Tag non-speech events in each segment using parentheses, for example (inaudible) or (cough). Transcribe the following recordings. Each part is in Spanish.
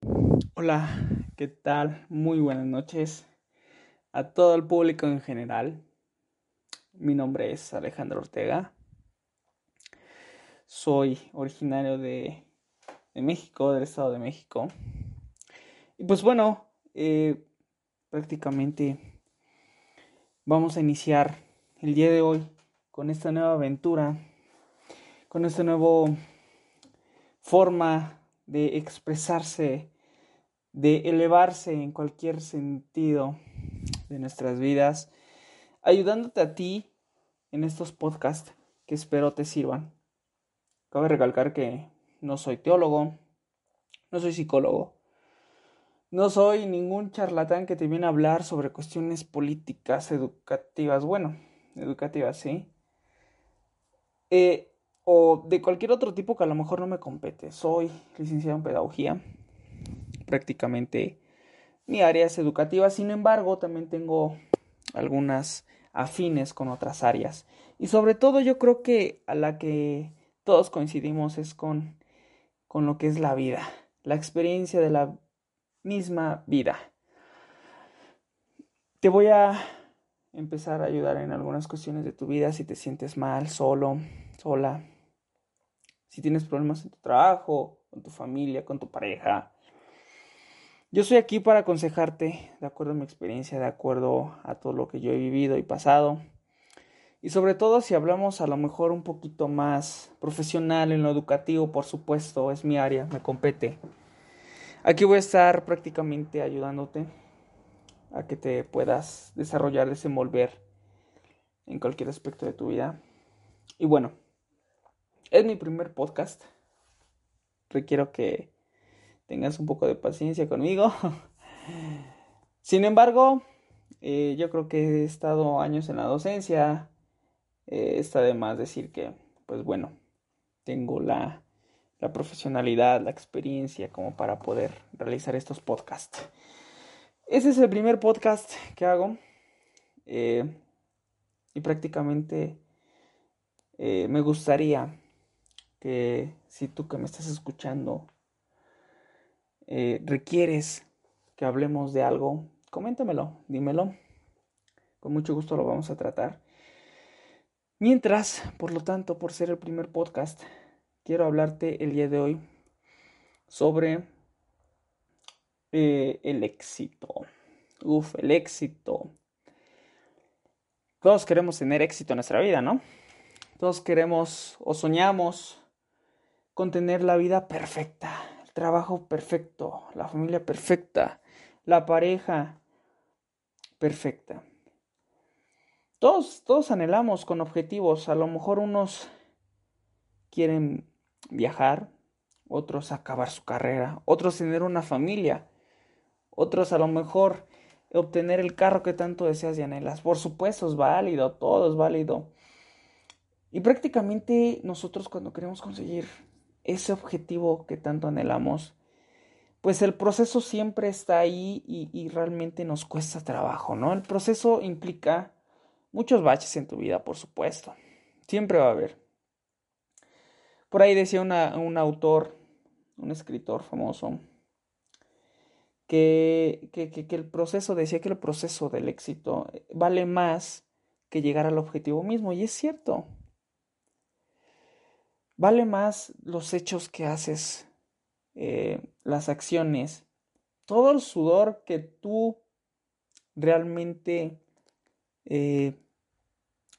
Hola, ¿qué tal? Muy buenas noches a todo el público en general. Mi nombre es Alejandro Ortega. Soy originario de, México, del Estado de México. Y pues bueno, eh, prácticamente vamos a iniciar el día de hoy con esta nueva aventura, con esta nueva forma de expresarse de elevarse en cualquier sentido de nuestras vidas, ayudándote a ti en estos podcasts que espero te sirvan. Cabe recalcar que no soy teólogo, no soy psicólogo, no soy ningún charlatán que te viene a hablar sobre cuestiones políticas, educativas, bueno, educativas, sí. Eh, o de cualquier otro tipo que a lo mejor no me compete. Soy licenciado en pedagogía, prácticamente mi área es educativa, sin embargo también tengo algunas afines con otras áreas y sobre todo yo creo que a la que todos coincidimos es con, con lo que es la vida, la experiencia de la misma vida. Te voy a empezar a ayudar en algunas cuestiones de tu vida si te sientes mal, solo, sola, si tienes problemas en tu trabajo, con tu familia, con tu pareja, yo soy aquí para aconsejarte de acuerdo a mi experiencia, de acuerdo a todo lo que yo he vivido y pasado. Y sobre todo si hablamos a lo mejor un poquito más profesional en lo educativo, por supuesto, es mi área, me compete. Aquí voy a estar prácticamente ayudándote a que te puedas desarrollar, desenvolver en cualquier aspecto de tu vida. Y bueno, es mi primer podcast. Requiero que tengas un poco de paciencia conmigo. (laughs) Sin embargo, eh, yo creo que he estado años en la docencia. Eh, está de más decir que, pues bueno, tengo la, la profesionalidad, la experiencia como para poder realizar estos podcasts. Ese es el primer podcast que hago. Eh, y prácticamente me gustaría que si tú que me estás escuchando eh, requieres que hablemos de algo, coméntamelo, dímelo. Con mucho gusto lo vamos a tratar. Mientras, por lo tanto, por ser el primer podcast, quiero hablarte el día de hoy sobre eh, el éxito. Uf, el éxito. Todos queremos tener éxito en nuestra vida, ¿no? Todos queremos o soñamos con tener la vida perfecta, trabajo perfecto, la familia perfecta, la pareja perfecta. Todos, todos anhelamos con objetivos. A lo mejor unos quieren viajar, otros acabar su carrera, otros tener una familia, otros a lo mejor obtener el carro que tanto deseas y anhelas. Por supuesto, es válido, todo es válido. Y prácticamente nosotros cuando queremos conseguir ese objetivo que tanto anhelamos, pues el proceso siempre está ahí y, realmente nos cuesta trabajo, ¿no? El proceso implica muchos baches en tu vida, por supuesto. Siempre va a haber. Por ahí decía un autor, un escritor famoso, que, que, el proceso, decía que el proceso del éxito vale más que llegar al objetivo mismo. Y es cierto. Vale más los hechos que haces, eh, las acciones, todo el sudor que tú realmente eh,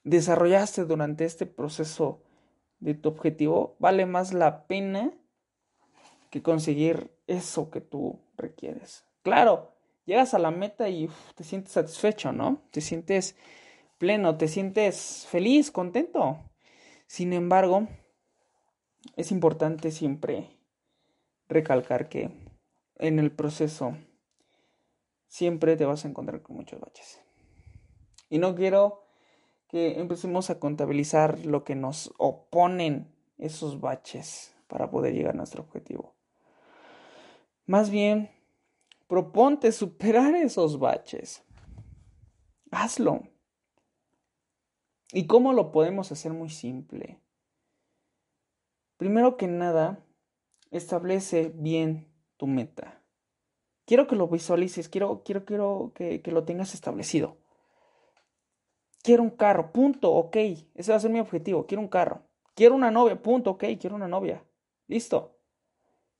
desarrollaste durante este proceso de tu objetivo, vale más la pena que conseguir eso que tú requieres. Claro, llegas a la meta y te sientes satisfecho, ¿no? Te sientes pleno, te sientes feliz, contento. Sin embargo, es importante siempre recalcar que en el proceso siempre te vas a encontrar con muchos baches. Y no quiero que empecemos a contabilizar lo que nos oponen esos baches para poder llegar a nuestro objetivo. Más bien, proponte superar esos baches. Hazlo. ¿Y cómo lo podemos hacer muy simple? Primero que nada, establece bien tu meta. quiero que lo visualices, quiero, quiero, quiero que, que lo tengas establecido. Quiero un carro, punto, ok, ese va a ser mi objetivo, quiero un carro. Quiero una novia, punto, ok, quiero una novia. Listo.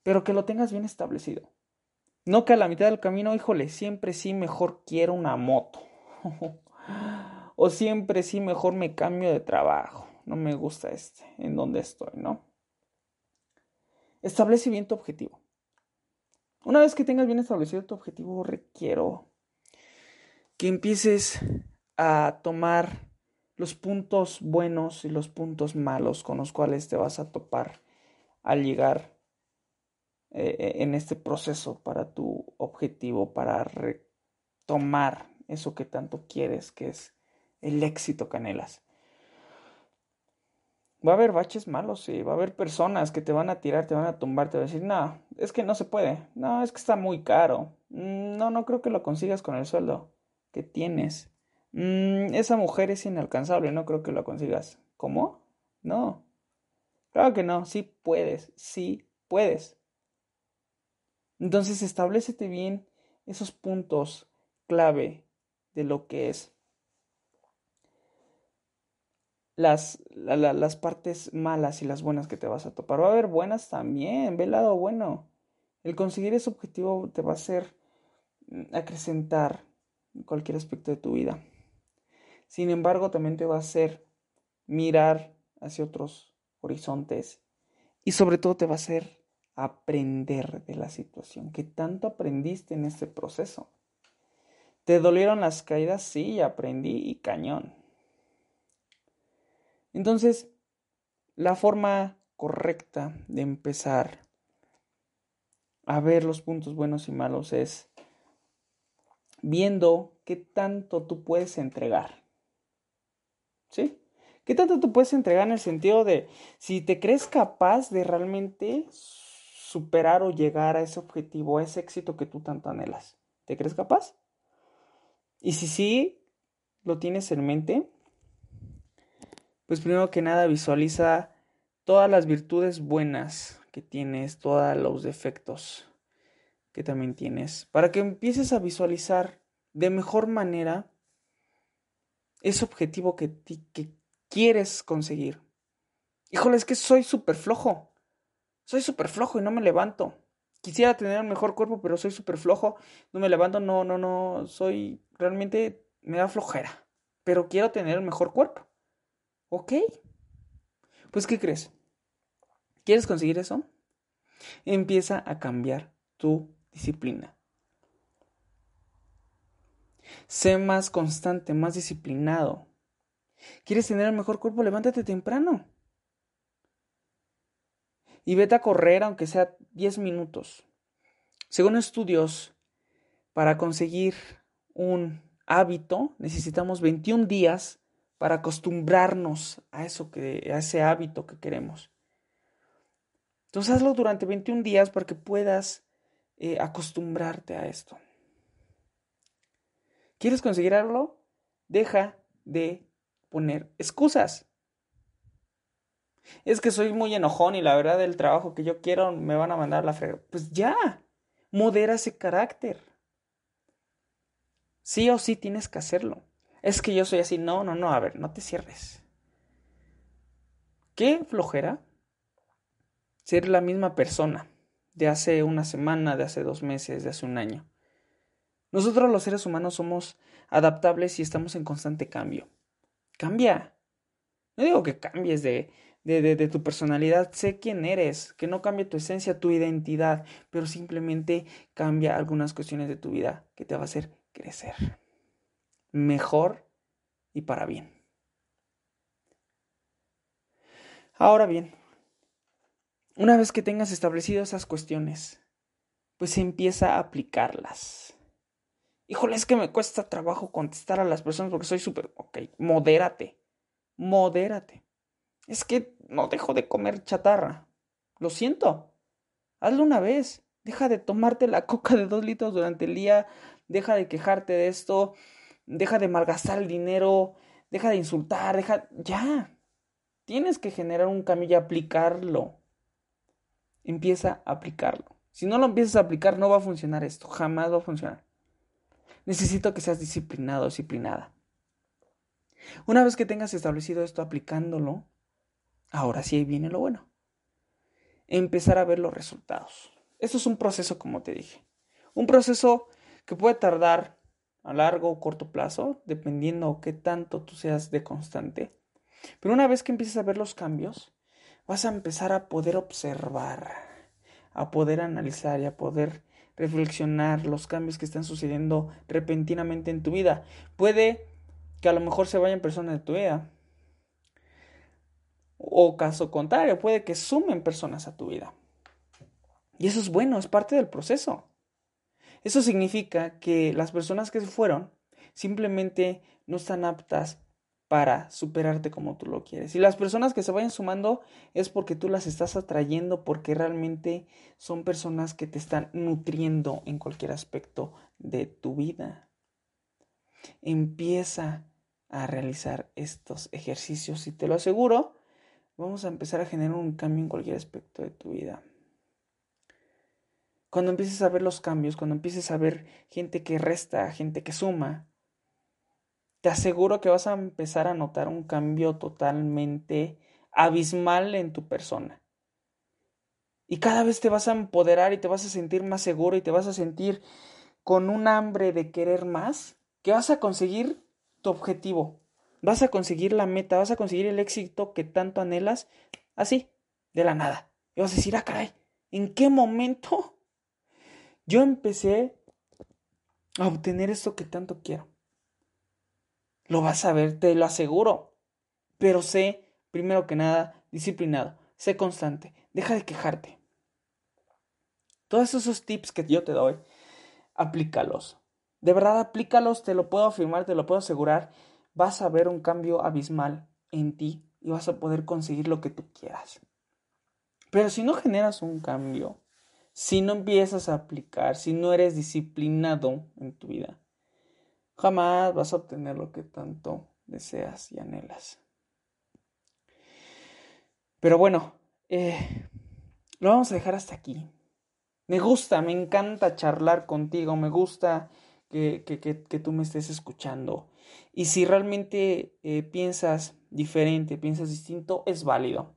Pero que lo tengas bien establecido. No que a la mitad del camino, híjole, siempre sí mejor quiero una moto. (laughs) o siempre sí mejor me cambio de trabajo. No me gusta este, en donde estoy, ¿no? Establece bien tu objetivo. Una vez que tengas bien establecido tu objetivo, requiero que empieces a tomar los puntos buenos y los puntos malos con los cuales te vas a topar al llegar eh, eh, en este proceso para tu objetivo, para retomar eso que tanto quieres, que es el éxito que anhelas. Va a haber baches malos, sí, va a haber personas que te van a tirar, te van a tumbar, te van a decir, no, es que no se puede, no, es que está muy caro, mm, no, no creo que lo consigas con el sueldo que tienes. Mm, esa mujer es inalcanzable, no creo que lo consigas. ¿Cómo? No. Claro que no, sí puedes, sí puedes. Entonces establecete bien esos puntos clave de lo que es las, las partes malas y las buenas que te vas a topar. Va a haber buenas también, ve lado bueno. El conseguir ese objetivo te va a hacer mm, acrecentar cualquier aspecto de tu vida. Sin embargo, también te va a hacer mirar hacia otros horizontes y sobre todo te va a hacer aprender de la situación. ¿Qué tanto aprendiste en este proceso? ¿Te dolieron las caídas? Sí, aprendí y cañón. Entonces, la forma correcta de empezar a ver los puntos buenos y malos es viendo qué tanto tú puedes entregar. ¿Sí? ¿Qué tanto tú puedes entregar en el sentido de si te crees capaz de realmente superar o llegar a ese objetivo, a ese éxito que tú tanto anhelas? ¿Te crees capaz? Y si sí lo tienes en mente, pues primero que nada visualiza todas las virtudes buenas que tienes, todos los defectos que también tienes, para que empieces a visualizar de mejor manera ese objetivo que, que quieres conseguir. Híjole, es que soy súper flojo. Soy súper flojo y no me levanto. Quisiera tener un mejor cuerpo, pero soy súper flojo. No me levanto, no, no, no. Soy realmente me da flojera. Pero quiero tener el mejor cuerpo. Ok. Pues, ¿qué crees? ¿Quieres conseguir eso? Empieza a cambiar tu disciplina. Sé más constante, más disciplinado. ¿Quieres tener el mejor cuerpo? Levántate temprano. Y vete a correr, aunque sea 10 minutos. Según estudios, para conseguir un hábito necesitamos 21 días para acostumbrarnos a eso a ese hábito que queremos. Entonces hazlo durante 21 días para que puedas eh, acostumbrarte a esto. ¿Quieres conseguirlo? Deja de poner excusas. Es que soy muy enojón y la verdad el trabajo que yo quiero me van a mandar la frega. Pues ya, modera ese carácter. Sí o sí tienes que hacerlo. Es que yo soy así. No, no, no, a ver, no te cierres. ¿Qué flojera? Ser la misma persona de hace una semana, de hace dos meses, de hace un año. Nosotros los seres humanos somos adaptables y estamos en constante cambio. Cambia. No digo que cambies de, de, de, tu personalidad, sé quién eres, que no cambie tu esencia, tu identidad, pero simplemente cambia algunas cuestiones de tu vida que te va a hacer crecer mejor y para bien. Ahora bien, una vez que tengas establecido esas cuestiones, pues empieza a aplicarlas. Híjole, es que me cuesta trabajo contestar a las personas porque soy súper... Ok, modérate, modérate. Es que no dejo de comer chatarra. Lo siento. Hazlo una vez. Deja de tomarte la coca de dos litros durante el día. Deja de quejarte de esto deja de malgastar el dinero, deja de insultar, deja, ya, tienes que generar un cambio y aplicarlo. Empieza a aplicarlo. Si no lo empiezas a aplicar, no va a funcionar esto. Jamás va a funcionar. Necesito que seas disciplinado, disciplinada. Una vez que tengas establecido esto aplicándolo, ahora sí viene lo bueno. Empezar a ver los resultados. Esto es un proceso, como te dije. Un proceso que puede tardar a largo o corto plazo, dependiendo qué tanto tú seas de constante. Pero una vez que empieces a ver los cambios, vas a empezar a poder observar, a poder analizar y a poder reflexionar los cambios que están sucediendo repentinamente en tu vida. Puede que a lo mejor se vayan personas de tu vida. O caso contrario, puede que sumen personas a tu vida. Y eso es bueno, es parte del proceso. Eso significa que las personas que se fueron simplemente no están aptas para superarte como tú lo quieres. Y las personas que se vayan sumando es porque tú las estás atrayendo, porque realmente son personas que te están nutriendo en cualquier aspecto de tu vida. Empieza a realizar estos ejercicios y te lo aseguro, vamos a empezar a generar un cambio en cualquier aspecto de tu vida. Cuando empieces a ver los cambios, cuando empieces a ver gente que resta, gente que suma, te aseguro que vas a empezar a notar un cambio totalmente abismal en tu persona. Y cada vez te vas a empoderar y te vas a sentir más seguro y te vas a sentir con un hambre de querer más, que vas a conseguir tu objetivo. Vas a conseguir la meta, vas a conseguir el éxito que tanto anhelas, así, de la nada. Y vas a decir, ah, caray, ¿en qué momento yo empecé a obtener esto que tanto quiero. Lo vas a ver, te lo aseguro. Pero sé, primero que nada, disciplinado. Sé constante. Deja de quejarte. Todos esos tips que yo te doy, aplícalos. De verdad, aplícalos, te lo puedo afirmar, te lo puedo asegurar. Vas a ver un cambio abismal en ti y vas a poder conseguir lo que tú quieras. Pero si no generas un cambio, si no empiezas a aplicar, si no eres disciplinado en tu vida, jamás vas a obtener lo que tanto deseas y anhelas. Pero bueno, eh, lo vamos a dejar hasta aquí. Me gusta, me encanta charlar contigo, me gusta que, tú me estés escuchando. Y si realmente eh, piensas diferente, piensas distinto, es válido.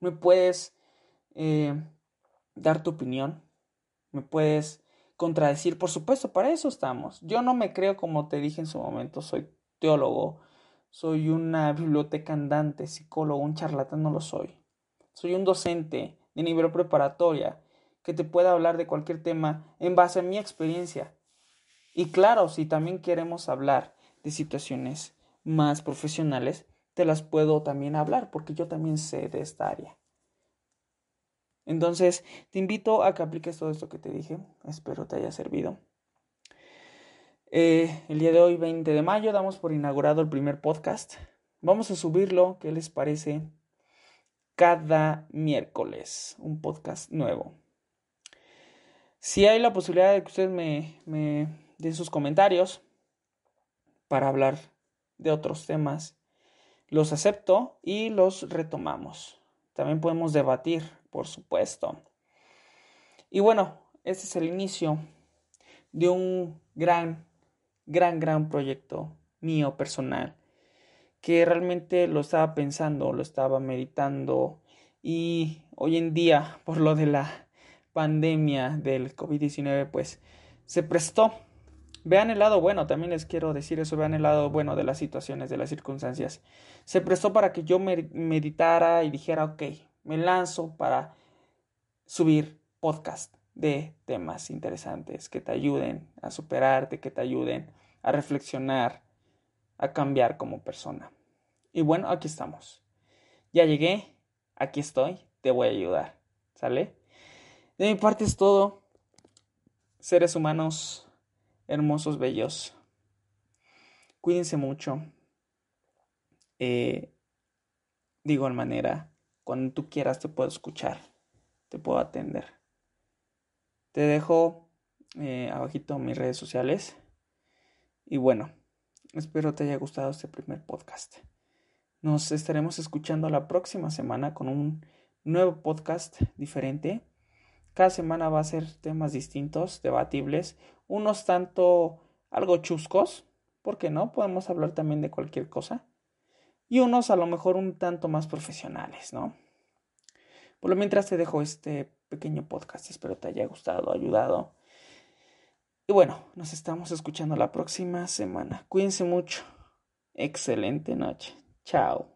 Me puedes eh, dar tu opinión, me puedes contradecir, por supuesto, para eso estamos. Yo no me creo como te dije en su momento, soy teólogo, soy una biblioteca andante, psicólogo, un charlatán, no lo soy. Soy un docente de nivel preparatoria que te pueda hablar de cualquier tema en base a mi experiencia. Y claro, si también queremos hablar de situaciones más profesionales, te las puedo también hablar porque yo también sé de esta área. Entonces, te invito a que apliques todo esto que te dije. Espero te haya servido. Eh, el día de hoy, 20 de mayo, damos por inaugurado el primer podcast. Vamos a subirlo, ¿qué les parece? Cada miércoles, un podcast nuevo. Si hay la posibilidad de que ustedes me, me den sus comentarios para hablar de otros temas, los acepto y los retomamos. También podemos debatir por supuesto. Y bueno, este es el inicio de un gran, gran, gran proyecto mío personal que realmente lo estaba pensando, lo estaba meditando y hoy en día por lo de la pandemia del COVID-19 pues se prestó. Vean el lado bueno, también les quiero decir eso, vean el lado bueno de las situaciones, de las circunstancias. Se prestó para que yo meditara y dijera, ok, me lanzo para subir podcast de temas interesantes que te ayuden a superarte, que te ayuden a reflexionar, a cambiar como persona. Y bueno, aquí estamos. Ya llegué, aquí estoy, te voy a ayudar. ¿Sale? De mi parte es todo. Seres humanos hermosos, bellos. Cuídense mucho. Eh, de igual manera, cuando tú quieras te puedo escuchar, te puedo atender. Te dejo eh, abajito mis redes sociales. Y bueno, espero te haya gustado este primer podcast. Nos estaremos escuchando la próxima semana con un nuevo podcast diferente Cada semana va a ser temas distintos, debatibles, unos tanto algo chuscos, ¿por qué no? Podemos hablar también de cualquier cosa. Y unos a lo mejor un tanto más profesionales, ¿no? Por lo mientras te dejo este pequeño podcast, espero te haya gustado, ayudado. Y bueno, nos estamos escuchando la próxima semana. Cuídense mucho. Excelente noche. Chao.